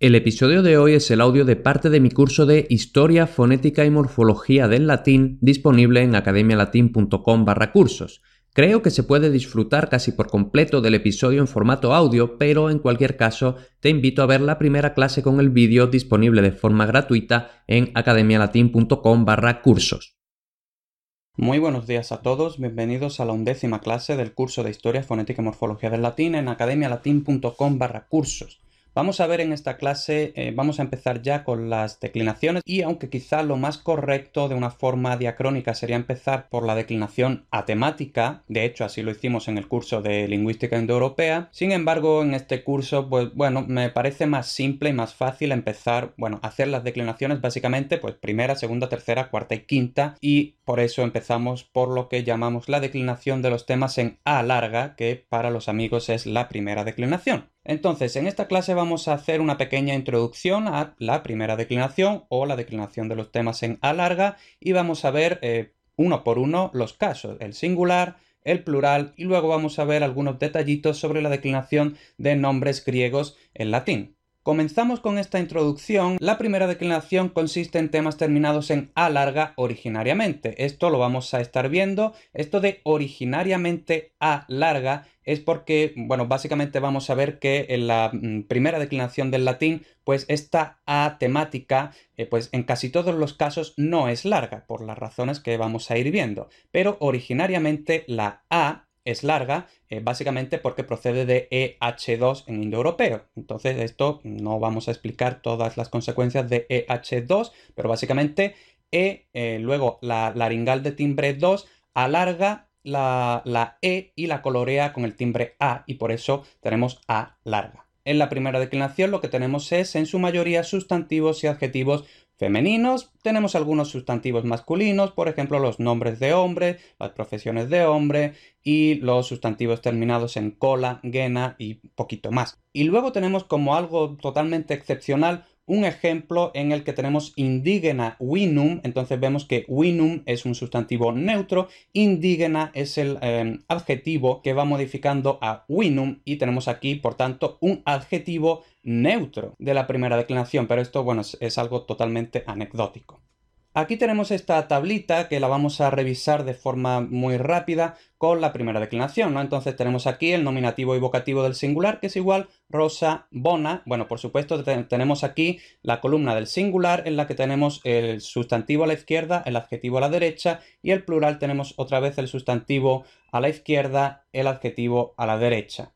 El episodio de hoy es el audio de parte de mi curso de Historia, Fonética y Morfología del Latín disponible en academialatin.com barra cursos. Creo que se puede disfrutar casi por completo del episodio en formato audio, pero en cualquier caso te invito a ver la primera clase con el vídeo disponible de forma gratuita en academialatin.com barra cursos. Muy buenos días a todos, bienvenidos a la undécima clase del curso de Historia, Fonética y Morfología del Latín en academialatin.com barra cursos. Vamos a ver en esta clase, eh, vamos a empezar ya con las declinaciones y aunque quizá lo más correcto de una forma diacrónica sería empezar por la declinación atemática, de hecho así lo hicimos en el curso de Lingüística Indoeuropea, sin embargo en este curso pues bueno, me parece más simple y más fácil empezar, bueno, hacer las declinaciones básicamente pues primera, segunda, tercera, cuarta y quinta y por eso empezamos por lo que llamamos la declinación de los temas en A larga, que para los amigos es la primera declinación. Entonces, en esta clase vamos a hacer una pequeña introducción a la primera declinación o la declinación de los temas en A larga y vamos a ver eh, uno por uno los casos, el singular, el plural y luego vamos a ver algunos detallitos sobre la declinación de nombres griegos en latín. Comenzamos con esta introducción. La primera declinación consiste en temas terminados en A larga originariamente. Esto lo vamos a estar viendo. Esto de originariamente A larga es porque, bueno, básicamente vamos a ver que en la mm, primera declinación del latín, pues esta A temática, eh, pues en casi todos los casos no es larga, por las razones que vamos a ir viendo. Pero originariamente la A es larga, eh, básicamente porque procede de EH2 en indoeuropeo. Entonces, esto no vamos a explicar todas las consecuencias de EH2, pero básicamente E, eh, luego la laringal de timbre 2, alarga la, la E y la colorea con el timbre A, y por eso tenemos A larga. En la primera declinación lo que tenemos es en su mayoría sustantivos y adjetivos femeninos, tenemos algunos sustantivos masculinos, por ejemplo los nombres de hombre, las profesiones de hombre y los sustantivos terminados en cola, gena y poquito más. Y luego tenemos como algo totalmente excepcional un ejemplo en el que tenemos indígena winum, entonces vemos que winum es un sustantivo neutro, indígena es el em, adjetivo que va modificando a winum y tenemos aquí, por tanto, un adjetivo neutro de la primera declinación, pero esto, bueno, es algo totalmente anecdótico. Aquí tenemos esta tablita que la vamos a revisar de forma muy rápida con la primera declinación, ¿no? Entonces tenemos aquí el nominativo y vocativo del singular que es igual rosa, bona. Bueno, por supuesto tenemos aquí la columna del singular en la que tenemos el sustantivo a la izquierda, el adjetivo a la derecha y el plural tenemos otra vez el sustantivo a la izquierda, el adjetivo a la derecha.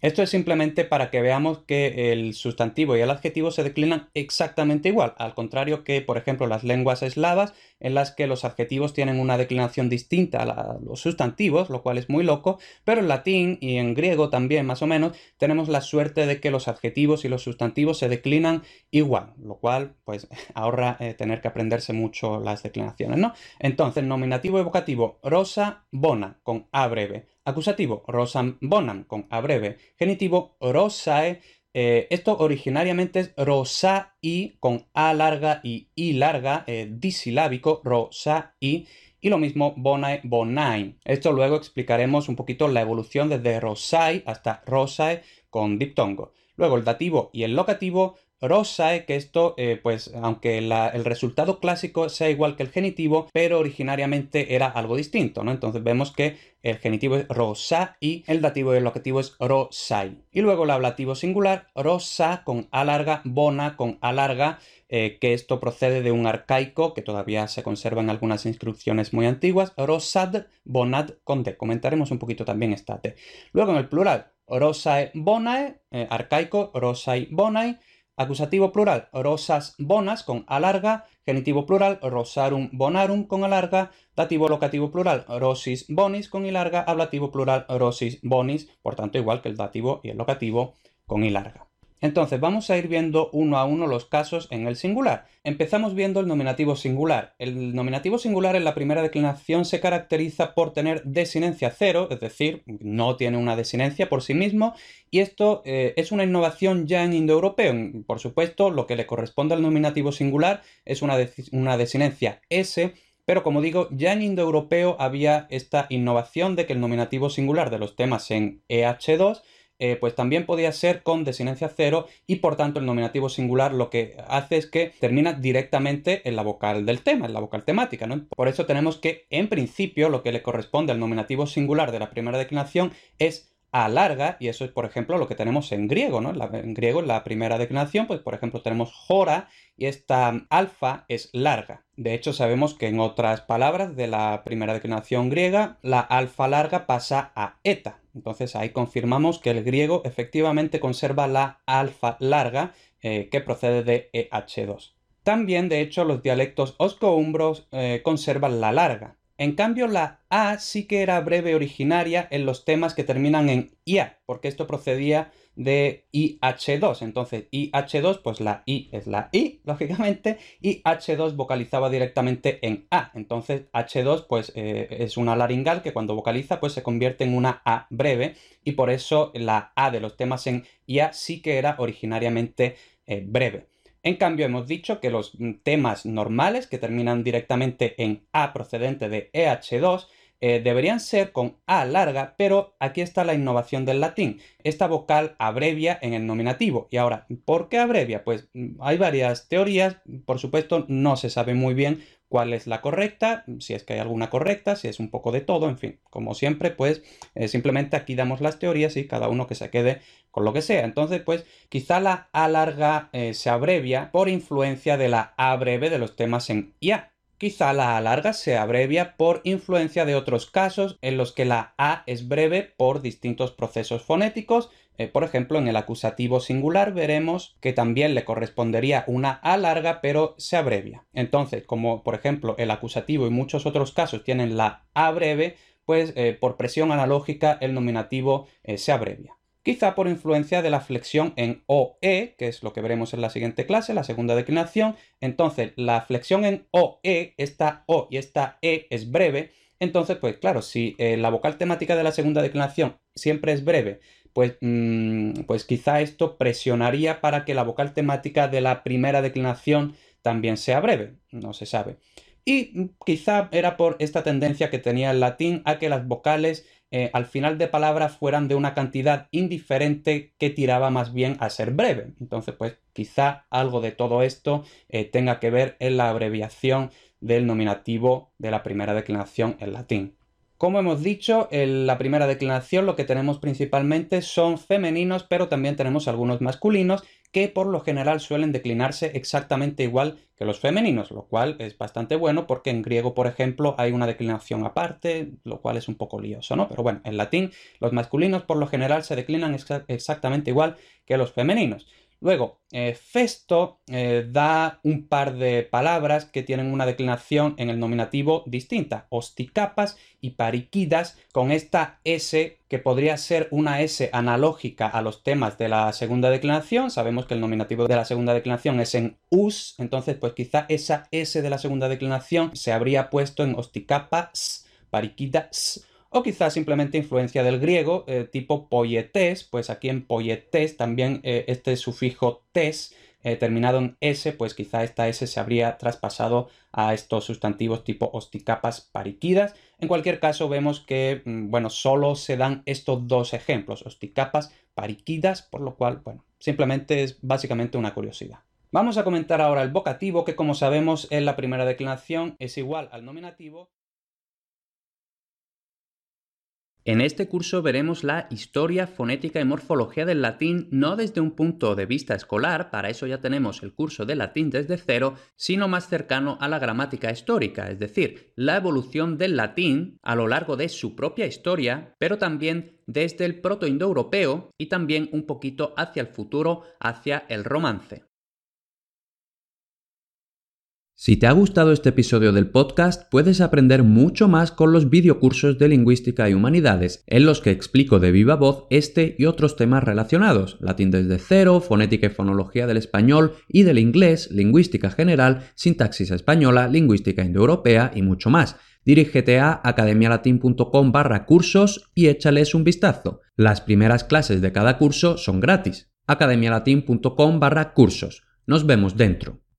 Esto es simplemente para que veamos que el sustantivo y el adjetivo se declinan exactamente igual, al contrario que, por ejemplo, las lenguas eslavas, en las que los adjetivos tienen una declinación distinta a los sustantivos, lo cual es muy loco, pero en latín y en griego también más o menos tenemos la suerte de que los adjetivos y los sustantivos se declinan igual, lo cual pues ahorra eh, tener que aprenderse mucho las declinaciones, ¿no? Entonces, nominativo evocativo, rosa, bona, con A breve. Acusativo, rosam bonam, con A breve. Genitivo, rosae. Eh, esto originariamente es rosai, con A larga y I larga, eh, disilábico, rosai. Y lo mismo bonae, bonae. Esto luego explicaremos un poquito la evolución desde rosai hasta rosae con diptongo. Luego el dativo y el locativo rosae, que esto, eh, pues, aunque el resultado clásico sea igual que el genitivo, pero originariamente era algo distinto, ¿no? Entonces vemos que el genitivo es rosa y el dativo y el locativo es rosai. Y luego el ablativo singular, rosa con A larga, bona con A larga, eh, que esto procede de un arcaico que todavía se conserva en algunas inscripciones muy antiguas, rosad, bonad con. Comentaremos un poquito también esta T. Luego en el plural, rosae bonae, eh, arcaico, rosai bonae, Acusativo plural, rosas bonas con A larga. Genitivo plural, rosarum bonarum con A larga. Dativo locativo plural, rosis bonis con I larga. Ablativo plural, rosis bonis. Por tanto, igual que el dativo y el locativo con I larga. Entonces vamos a ir viendo uno a uno los casos en el singular. Empezamos viendo el nominativo singular. El nominativo singular en la primera declinación se caracteriza por tener desinencia cero, es decir, no tiene una desinencia por sí mismo, y esto eh, es una innovación ya en indoeuropeo. Por supuesto, lo que le corresponde al nominativo singular es una, una desinencia S, pero como digo, ya en indoeuropeo había esta innovación de que el nominativo singular de los temas en EH2 eh, pues también podía ser con desinencia cero y por tanto el nominativo singular lo que hace es que termina directamente en la vocal del tema, en la vocal temática, ¿no? Por eso tenemos que en principio lo que le corresponde al nominativo singular de la primera declinación es a larga, y eso es, por ejemplo, lo que tenemos en griego, ¿no? en griego, la primera declinación, pues, por ejemplo, tenemos jora y esta alfa es larga. De hecho, sabemos que en otras palabras de la primera declinación griega, la alfa larga pasa a eta. Entonces ahí confirmamos que el griego efectivamente conserva la alfa larga eh, que procede de EH2. También, de hecho, los dialectos oscoumbros eh, conservan la larga. En cambio, la A sí que era breve originaria en los temas que terminan en IA, porque esto procedía de IH2. Entonces, IH2, pues la I es la I, lógicamente, y H2 vocalizaba directamente en A. Entonces, H2, pues eh, es una laringal que cuando vocaliza, pues se convierte en una A breve, y por eso la A de los temas en IA sí que era originariamente eh, breve. En cambio, hemos dicho que los temas normales que terminan directamente en A procedente de EH2 eh, deberían ser con A larga, pero aquí está la innovación del latín. Esta vocal abrevia en el nominativo. Y ahora, ¿por qué abrevia? Pues mm, hay varias teorías, por supuesto no se sabe muy bien cuál es la correcta, si es que hay alguna correcta, si es un poco de todo, en fin, como siempre, pues eh, simplemente aquí damos las teorías y cada uno que se quede con lo que sea. Entonces, pues quizá la A larga eh, se abrevia por influencia de la A breve de los temas en IA. Quizá la A larga se abrevia por influencia de otros casos en los que la A es breve por distintos procesos fonéticos. Eh, por ejemplo, en el acusativo singular veremos que también le correspondería una A larga, pero se abrevia. Entonces, como por ejemplo el acusativo y muchos otros casos tienen la A breve, pues eh, por presión analógica el nominativo eh, se abrevia quizá por influencia de la flexión en OE, que es lo que veremos en la siguiente clase, la segunda declinación. Entonces, la flexión en OE, esta O y esta E es breve. Entonces, pues claro, si eh, la vocal temática de la segunda declinación siempre es breve, pues, mm, pues quizá esto presionaría para que la vocal temática de la primera declinación también sea breve, no se sabe. Y quizá era por esta tendencia que tenía el latín a que las vocales eh, al final de palabras fueran de una cantidad indiferente que tiraba más bien a ser breve. Entonces, pues quizá algo de todo esto eh, tenga que ver en la abreviación del nominativo de la primera declinación en latín. Como hemos dicho, en la primera declinación lo que tenemos principalmente son femeninos, pero también tenemos algunos masculinos que por lo general suelen declinarse exactamente igual que los femeninos, lo cual es bastante bueno porque en griego, por ejemplo, hay una declinación aparte, lo cual es un poco lioso, ¿no? Pero bueno, en latín los masculinos por lo general se declinan exactamente igual que los femeninos. Luego, eh, festo eh, da un par de palabras que tienen una declinación en el nominativo distinta, hosticapas y pariquidas, con esta S que podría ser una S analógica a los temas de la segunda declinación. Sabemos que el nominativo de la segunda declinación es en us, entonces pues quizá esa S de la segunda declinación se habría puesto en hosticapas, pariquidas o quizás simplemente influencia del griego eh, tipo poietes, pues aquí en poietes también eh, este sufijo tes eh, terminado en s, pues quizá esta s se habría traspasado a estos sustantivos tipo hosticapas pariquidas. En cualquier caso vemos que, mm, bueno, solo se dan estos dos ejemplos, hosticapas pariquidas, por lo cual, bueno, simplemente es básicamente una curiosidad. Vamos a comentar ahora el vocativo, que como sabemos en la primera declinación es igual al nominativo En este curso veremos la historia, fonética y morfología del latín no desde un punto de vista escolar, para eso ya tenemos el curso de latín desde cero, sino más cercano a la gramática histórica, es decir, la evolución del latín a lo largo de su propia historia, pero también desde el proto-indoeuropeo y también un poquito hacia el futuro, hacia el romance. Si te ha gustado este episodio del podcast, puedes aprender mucho más con los videocursos de lingüística y humanidades, en los que explico de viva voz este y otros temas relacionados, latín desde cero, fonética y fonología del español y del inglés, lingüística general, sintaxis española, lingüística indoeuropea y mucho más. Dirígete a academialatin.com barra cursos y échales un vistazo. Las primeras clases de cada curso son gratis. academialatin.com barra cursos. Nos vemos dentro.